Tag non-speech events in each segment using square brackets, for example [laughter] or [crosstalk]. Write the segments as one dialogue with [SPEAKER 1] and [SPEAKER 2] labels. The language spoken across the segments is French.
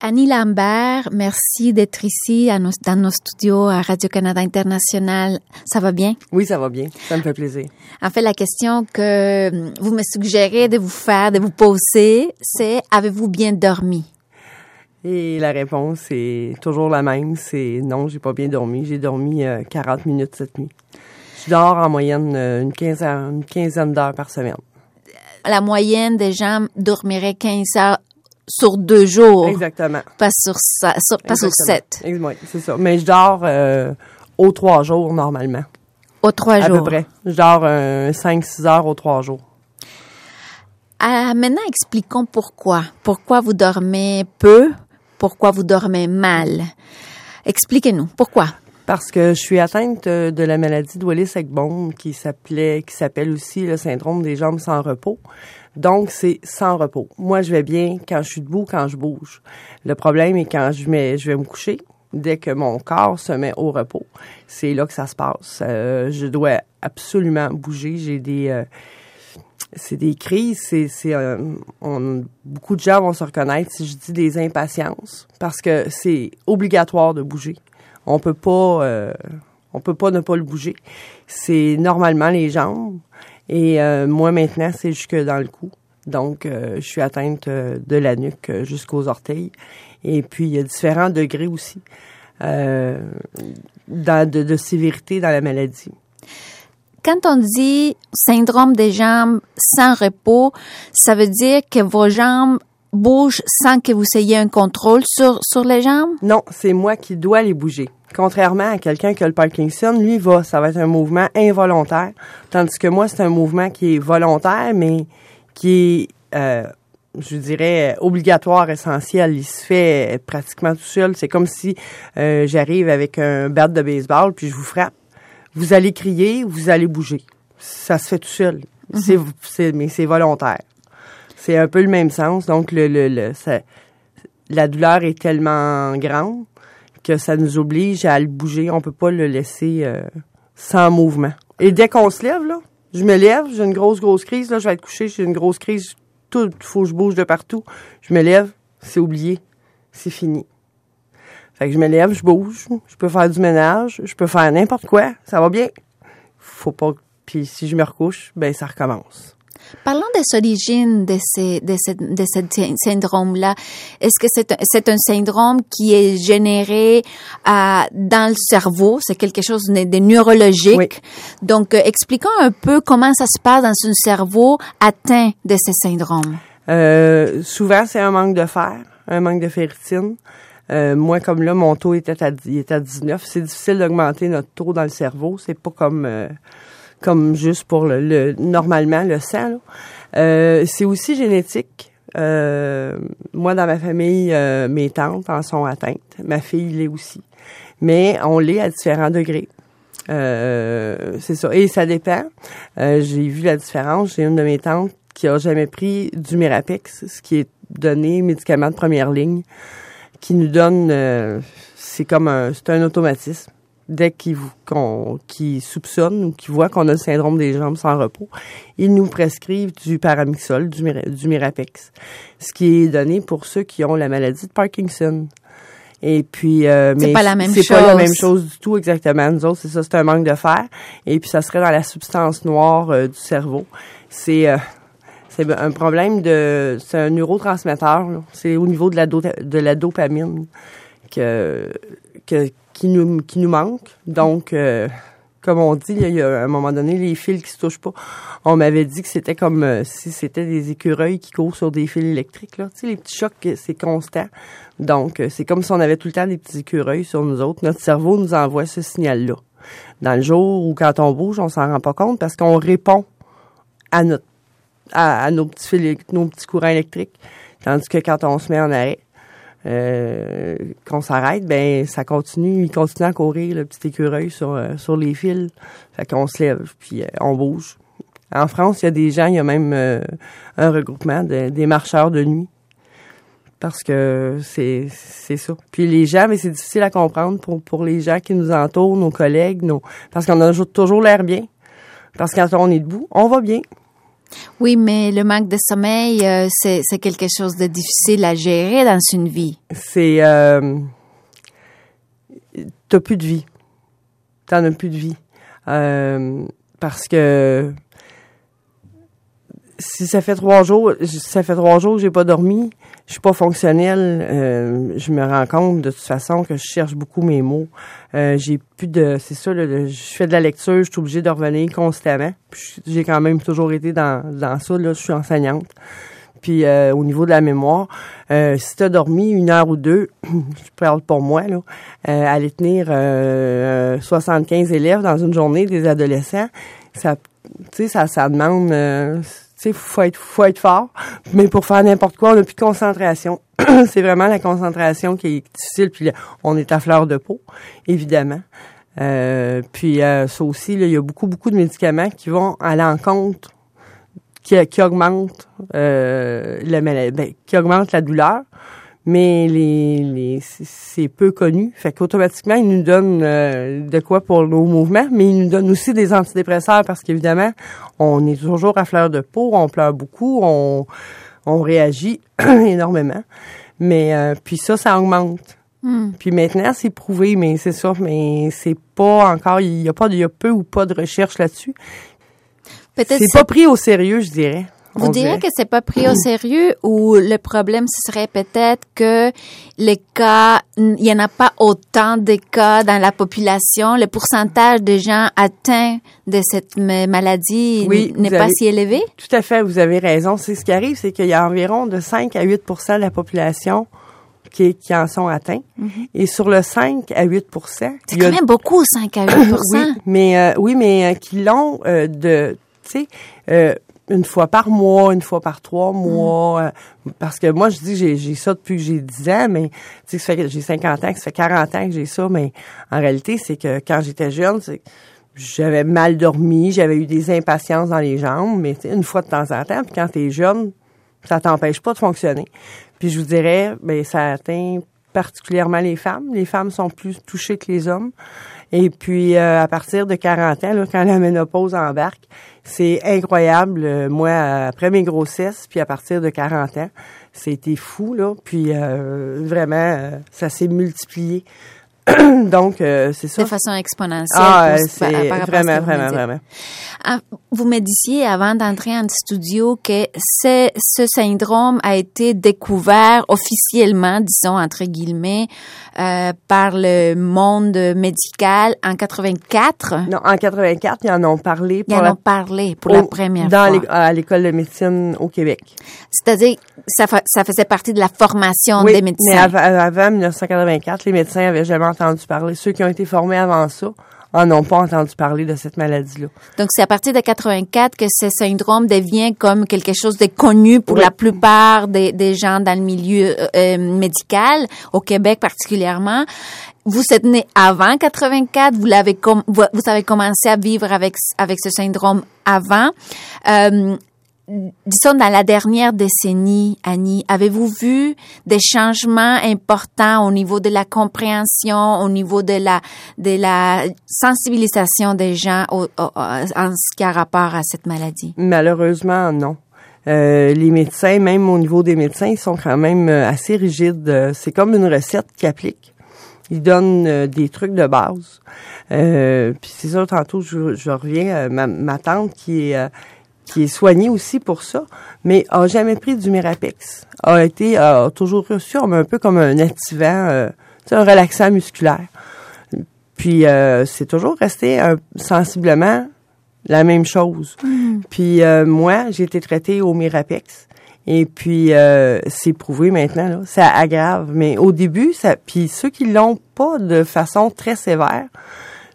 [SPEAKER 1] Annie Lambert, merci d'être ici à nos, dans nos studios à Radio-Canada International. Ça va bien?
[SPEAKER 2] Oui, ça va bien. Ça me fait plaisir.
[SPEAKER 1] En fait, la question que vous me suggérez de vous faire, de vous poser, c'est avez-vous bien dormi?
[SPEAKER 2] Et la réponse est toujours la même, c'est non, j'ai pas bien dormi. J'ai dormi 40 euh, minutes cette nuit. Je dors en moyenne euh, une quinzaine, une quinzaine d'heures par semaine.
[SPEAKER 1] La moyenne des gens dormiraient 15 heures sur deux jours.
[SPEAKER 2] Exactement.
[SPEAKER 1] Pas sur, pas sur sept.
[SPEAKER 2] Oui, c'est ça. Mais je dors euh, aux trois jours normalement.
[SPEAKER 1] Aux trois jours.
[SPEAKER 2] À peu près. Je dors euh, cinq, six heures aux trois jours.
[SPEAKER 1] Ah, maintenant, expliquons pourquoi. Pourquoi vous dormez peu? Pourquoi vous dormez mal? Expliquez-nous. Pourquoi?
[SPEAKER 2] Parce que je suis atteinte euh, de la maladie de Wallis-Eggbom qui s'appelait, qui s'appelle aussi le syndrome des jambes sans repos. Donc, c'est sans repos. Moi, je vais bien quand je suis debout, quand je bouge. Le problème est quand je, vais me coucher, dès que mon corps se met au repos, c'est là que ça se passe. Euh, je dois absolument bouger. J'ai des... Euh, c'est des crises, c'est, beaucoup de gens vont se reconnaître si je dis des impatiences parce que c'est obligatoire de bouger. On peut pas, on peut pas ne pas le bouger. C'est normalement les jambes et euh, moi, maintenant, c'est jusque dans le cou. Donc, euh, je suis atteinte euh, de la nuque jusqu'aux orteils. Et puis, il y a différents degrés aussi de, sévérité dans la maladie.
[SPEAKER 1] Quand on dit syndrome des jambes sans repos, ça veut dire que vos jambes bougent sans que vous ayez un contrôle sur, sur les jambes?
[SPEAKER 2] Non, c'est moi qui dois les bouger. Contrairement à quelqu'un qui a le Parkinson, lui va, ça va être un mouvement involontaire, tandis que moi c'est un mouvement qui est volontaire, mais qui est, euh, je dirais, obligatoire, essentiel. Il se fait pratiquement tout seul. C'est comme si euh, j'arrive avec un bat de baseball puis je vous frappe. Vous allez crier, vous allez bouger. Ça se fait tout seul. Mhm. c'est, mais c'est volontaire. C'est un peu le même sens. Donc le, le, la douleur est tellement grande que ça nous oblige à le bouger. On peut pas le laisser euh, sans mouvement. Et dès qu'on se lève, là, je me lève, j'ai une grosse, grosse crise, là, je vais être couché, j'ai une grosse crise, tout, faut que je bouge de partout. Je me lève, c'est oublié, c'est fini. Fait que je me lève, je bouge, je peux faire du ménage, je peux faire n'importe quoi, ça va bien. Faut pas, puis si je me recouche, ben ça recommence.
[SPEAKER 1] Parlons des origines de, ces, de, ce, de ce syndrome-là. Est-ce que c'est un, un syndrome qui est généré euh, dans le cerveau? C'est quelque chose de, neurologique. Donc, euh, expliquons un peu comment ça se passe dans un cerveau atteint de ce syndrome.
[SPEAKER 2] Euh, souvent, c'est un manque de fer, un manque de ferritine. Euh, moi, comme là, mon taux était à, il était à 19. C'est difficile d'augmenter notre taux dans le cerveau. C'est pas comme euh, comme juste pour le, normalement le sang. Euh, c'est aussi génétique. Euh, moi, dans ma famille, euh, mes tantes en sont atteintes. Ma fille l'est aussi. Mais on l'est à différents degrés. c'est ça. Et ça dépend. J'ai vu la différence. J'ai une de mes tantes qui a jamais pris du Mirapex, ce qui est donné médicament de première ligne, qui nous donne, c'est comme un, c'est un automatisme dès qu'ils qu soupçonnent ou qu'ils voient qu'on a le syndrome des jambes sans repos, ils nous prescrivent du paramixol, du, du Mirapex, ce qui est donné pour ceux qui ont la maladie de Parkinson. Et puis,
[SPEAKER 1] euh, c'est pas la même chose.
[SPEAKER 2] C'est pas la même chose du tout exactement. Nous autres, c'est ça, c'est un manque de fer. Et puis, ça serait dans la substance noire euh, du cerveau. C'est euh, c'est un problème de, c'est un neurotransmetteur. C'est au niveau de la de la dopamine que qui nous, qui nous manque. Donc, euh, comme on dit, il y a un moment donné, les fils qui se touchent pas. On m'avait dit que c'était comme euh, si c'était des écureuils qui courent sur des fils électriques. Là. Tu sais, les petits chocs, c'est constant. Donc, euh, c'est comme si on avait tout le temps des petits écureuils sur nous autres. Notre cerveau nous envoie ce signal-là. Dans le jour où quand on bouge, on s'en rend pas compte parce qu'on répond à notre à, nos petits fils, nos petits courants électriques. Tandis que quand on se met en arrêt, euh, qu'on s'arrête, ben ça continue, il continue à courir le petit écureuil sur euh, sur les fils. Fait qu'on se lève puis euh, on bouge. En France, il y a des gens, il y a même un regroupement des marcheurs de nuit parce que c'est c'est ça. Puis les gens, mais c'est difficile à comprendre pour pour les gens qui nous entourent, nos collègues, nos parce qu'on a toujours l'air bien. Parce que quand on est debout, on va bien.
[SPEAKER 1] Oui, mais le manque de sommeil, euh, c'est quelque chose de difficile à gérer dans une vie.
[SPEAKER 2] C'est... Euh, T'as plus de vie. T'en as plus de vie. Euh, parce que si ça fait trois jours, ça fait trois jours que j'ai pas dormi, je suis pas fonctionnelle. Euh, je me rends compte de toute façon que je cherche beaucoup mes mots. Euh, j'ai plus de, c'est ça, je fais de la lecture, je suis obligée de revenir constamment. J'ai quand même toujours été dans dans ça. Là, je suis enseignante. Puis euh, au niveau de la mémoire, euh, si tu as dormi une heure ou deux, [clears throat] je parle pour moi, là, euh, aller tenir 75 élèves dans une journée, des adolescents, ça, ça, ça demande sais, faut être, faut être fort. Mais pour faire n'importe quoi, on n'a plus de concentration. [clears throat] c'est vraiment la concentration qui est difficile. Puis on est à fleur de peau, évidemment. Euh, puis euh, ça aussi, il y a beaucoup, beaucoup de médicaments qui vont à l'encontre, qui, qui augmentent euh, maladie, ben, qui augmentent la douleur mais les, les c'est peu connu. Fait qu'automatiquement, ils nous donnent euh, de quoi pour nos mouvements, mais ils nous donnent aussi des antidépresseurs parce qu'évidemment, on est toujours à fleur de peau, on pleure beaucoup, on, on réagit [clears throat] énormément. Mais euh, puis ça, ça augmente. Hmm. Puis maintenant, c'est prouvé, mais c'est ça, mais c'est pas encore, il y a pas, il y a peu ou pas de recherche là-dessus. Peut-être c'est pas pris au sérieux, je dirais.
[SPEAKER 1] Vous direz que c'est pas pris au sérieux ou le problème ce serait peut-être que les cas, il y en a pas autant de cas dans la population? Le pourcentage de gens atteints de cette maladie n'est pas si élevé?
[SPEAKER 2] Tout à fait, vous avez raison. C'est ce qui arrive, c'est qu'il y a environ de 5 à 8% de la population qui, qui, en sont atteints. Mm-hmm. Et sur le 5 à 8
[SPEAKER 1] C'est quand même beaucoup, 5 à 8 [coughs]
[SPEAKER 2] Oui, mais, euh, oui, mais euh, qui l'ont euh, de, tu sais, une fois par mois, une fois par trois mois. Euh, parce que moi, je dis j'ai, j'ai ça depuis que j'ai 10 ans, mais tu sais, j'ai 50 ans, que ça fait 40 ans que j'ai ça, mais en réalité, c'est que quand j'étais jeune, c'est j'avais mal dormi, j'avais eu des impatiences dans les jambes, mais une fois de temps en temps, puis quand t'es jeune, ça t'empêche pas de fonctionner. Puis je vous dirais, ben ça atteint particulièrement les femmes. Les femmes sont plus touchées que les hommes. Et puis, euh, à partir de 40 ans, là, quand la ménopause embarque, c'est incroyable. Euh, moi, après mes grossesses, puis à partir de 40 ans, c'était fou, là. Puis, euh, vraiment, ça s'est multiplié. [coughs] Donc, c'est ça.
[SPEAKER 1] De façon exponentielle. Ah,
[SPEAKER 2] c'est vraiment, vraiment, vraiment.
[SPEAKER 1] Ah, vous me disiez avant d'entrer en studio que ce, ce syndrome a été découvert officiellement, disons entre guillemets, euh, par le monde médical en 84.
[SPEAKER 2] Non, en 84, ils en ont parlé.
[SPEAKER 1] Pour ils en ont parlé pour la première
[SPEAKER 2] dans fois. à l'école de médecine au Québec.
[SPEAKER 1] C'est-à-dire, ça, ça faisait partie de la formation des médecins.
[SPEAKER 2] mais avant, avant 1984, les médecins avaient jamais entendu parler. Ceux qui ont été formés avant ça en n'ont pas entendu parler de cette maladie-là.
[SPEAKER 1] Donc, c'est à partir de 84 que ce syndrome devient comme quelque chose de connu pour la plupart des, des, gens dans le milieu euh, euh, médical, au Québec particulièrement. Vous êtes né avant 84, vous l'avez com vous, avez commencé à vivre avec avec ce syndrome avant. Euh, disons, dans la dernière décennie, Annie, avez-vous vu des changements importants au niveau de la compréhension, au niveau de la, de la sensibilisation des gens en ce qui a rapport à cette maladie?
[SPEAKER 2] Malheureusement, non. Euh, les médecins, même au niveau des médecins, ils sont quand même euh, assez rigides. C'est comme une recette qui applique. Ils donnent euh, des trucs de base. puis c'est ça, tantôt, je, je reviens, ma, ma tante qui est qui est soigné aussi pour ça, mais a jamais pris du Mirapex. A été a toujours reçu un peu comme un activant, euh, un relaxant musculaire. Puis euh, c'est toujours resté euh, sensiblement la même chose. Mm. Puis euh, moi, j'ai été traitée au Mirapex. Et puis c'est prouvé maintenant, là, ça aggrave. Mais au début, ça, puis ceux qui l'ont pas de façon très sévère,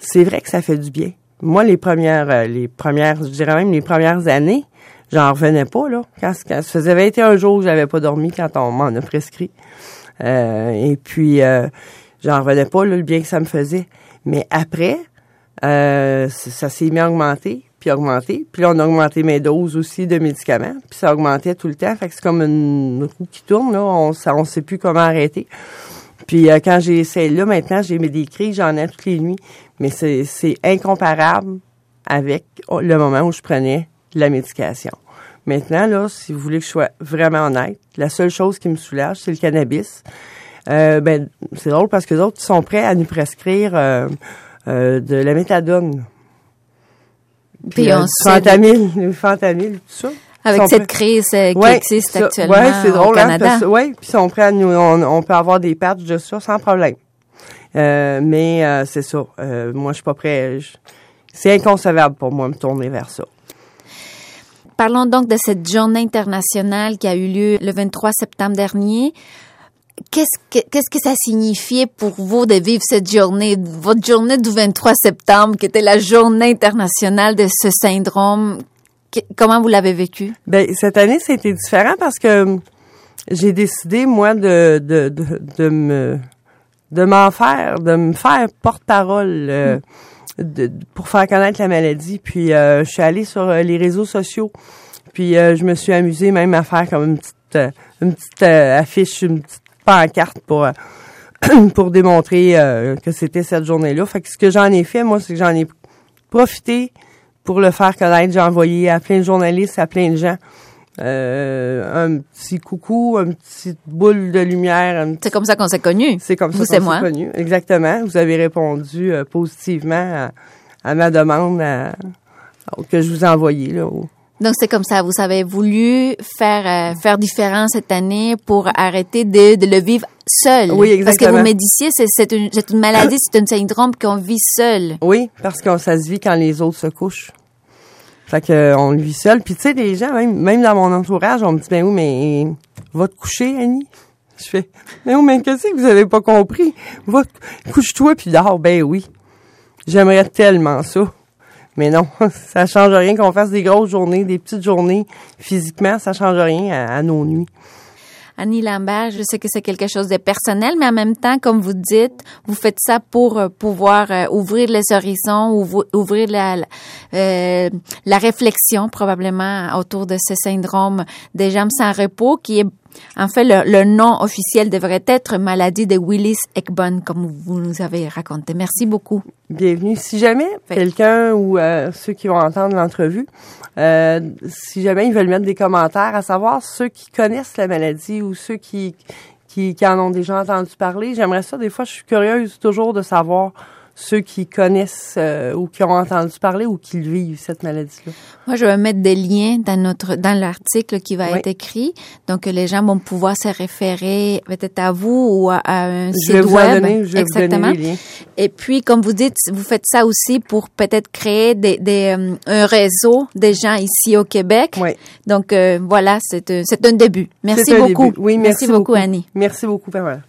[SPEAKER 2] c'est vrai que ça fait du bien moi, les premières, euh, les premières, je dirais même les premières années, j'en revenais pas, là. Quand, ça faisait 21 jours que j'avais pas dormi quand on m'en a prescrit. Euh, et puis, euh, j'en revenais pas, là, le bien que ça me faisait. Mais après, euh, ça s'est mis à augmenter, puis augmenter. Puis là, on a augmenté mes doses aussi de médicaments, puis ça augmentait tout le temps. Fait que c'est comme une roue qui tourne, là. On ne sait plus comment arrêter. Puis quand j'ai essayé là, maintenant, j'ai mis des crises, j'en ai toutes les nuits mais c'est incomparable avec le moment où je prenais la médication. Maintenant, là, si vous voulez que je sois vraiment honnête, la seule chose qui me soulage, c'est le cannabis. Euh, ben, c'est drôle parce que les autres sont prêts à nous prescrire euh, euh, de la méthadone.
[SPEAKER 1] Puis,
[SPEAKER 2] euh,
[SPEAKER 1] on
[SPEAKER 2] du
[SPEAKER 1] sait-
[SPEAKER 2] fentanyl, tout ça.
[SPEAKER 1] Avec cette crise euh, qui
[SPEAKER 2] Ouais,
[SPEAKER 1] existe
[SPEAKER 2] ça-
[SPEAKER 1] actuellement
[SPEAKER 2] ouais, c'est drôle,
[SPEAKER 1] au
[SPEAKER 2] hein,
[SPEAKER 1] Canada.
[SPEAKER 2] ouais, puis sont prêts à nous, on, on peut avoir des patchs de ça sans problème. Euh, mais euh, c'est ça. Moi, je suis pas prêt. je- c'est inconcevable pour moi de me tourner vers ça.
[SPEAKER 1] Parlons donc de cette journée internationale qui a eu lieu le 23 septembre dernier. Qu'est-ce que, qu'est-ce que ça signifiait pour vous de vivre cette journée, votre journée du 23 septembre, qui était la journée internationale de ce syndrome? Comment vous l'avez vécu?
[SPEAKER 2] Ben cette année, c'était différent parce que hum, j'ai décidé moi de de, de, de me de m'en faire, de me faire porte-parole euh, de- pour faire connaître la maladie. Puis euh, je suis allée sur euh, les réseaux sociaux. Puis euh, je me suis amusée même à faire comme une petite une petite affiche, une petite pancarte pour [clears throat] pour démontrer que c'était cette journée-là. Fait que ce que j'en ai fait, moi, c'est que j'en ai profité pour le faire connaître. J'ai envoyé à plein de journalistes, à plein de gens. euh, un petit coucou, une petite boule de lumière. petit-
[SPEAKER 1] C'est comme ça qu'on s'est connus.
[SPEAKER 2] C'est comme ça qu'on s'est connus. Exactement. Vous avez répondu euh, positivement à, à ma demande à- que je vous ai envoyée. Là, au-
[SPEAKER 1] Donc c'est comme ça, vous avez voulu faire euh, faire différent cette année pour arrêter de, de le vivre seul.
[SPEAKER 2] Oui,
[SPEAKER 1] Parce que
[SPEAKER 2] exactement.
[SPEAKER 1] vous me disiez, c'est, une, une maladie, [coughs] c'est un syndrome qu'on vit seul.
[SPEAKER 2] Oui, parce que ça se vit quand les autres se couchent. Fait que euh, on le vit seul. Puis tu sais, les gens, même, même dans mon entourage, on me dit Ben oui, mais va te coucher, Annie. Je fais Mais oui, mais qu'est-ce que vous avez pas compris? Va te- couche-toi puis dors. Ben oui. J'aimerais tellement ça. Mais non, [laughs] ça change rien qu'on fasse des grosses journées, des petites journées. Physiquement, ça change rien à, nos nuits.
[SPEAKER 1] Annie Lambert, je sais que c'est quelque chose de personnel, mais en même temps, comme vous dites, vous faites ça pour euh, pouvoir euh, ouvrir les horizons, ouv- ouvrir la, la, euh, la réflexion probablement autour de ce syndrome des jambes sans repos, qui est en fait le, le nom officiel devrait être maladie de Willis-Ekbon, comme vous nous avez raconté. Merci beaucoup.
[SPEAKER 2] Bienvenue. Si jamais quelqu'un ou euh, ceux qui vont entendre l'entrevue, euh, si jamais ils veulent mettre des commentaires, à savoir ceux qui connaissent la maladie ou ceux qui, qui, qui en ont déjà entendu parler, j'aimerais ça. Des fois, je suis curieuse toujours de savoir ceux qui connaissent euh, ou qui ont entendu parler ou qui vivent, cette maladie-là?
[SPEAKER 1] Moi, je vais mettre des liens dans notre dans l'article qui va
[SPEAKER 2] Oui.
[SPEAKER 1] être écrit, donc les gens vont pouvoir se référer peut-être à vous ou à, à un
[SPEAKER 2] Je
[SPEAKER 1] site
[SPEAKER 2] vous
[SPEAKER 1] web.
[SPEAKER 2] donner, je vais vous
[SPEAKER 1] Exactement.
[SPEAKER 2] donner les liens.
[SPEAKER 1] Et puis, comme vous dites, vous faites ça aussi pour peut-être créer des, des euh, un réseau des gens ici au Québec.
[SPEAKER 2] Oui.
[SPEAKER 1] Donc euh, voilà, c'est un- c'est un début. Merci
[SPEAKER 2] un
[SPEAKER 1] beaucoup.
[SPEAKER 2] début. Oui, merci,
[SPEAKER 1] beaucoup, Annie.
[SPEAKER 2] Merci beaucoup, Pamela.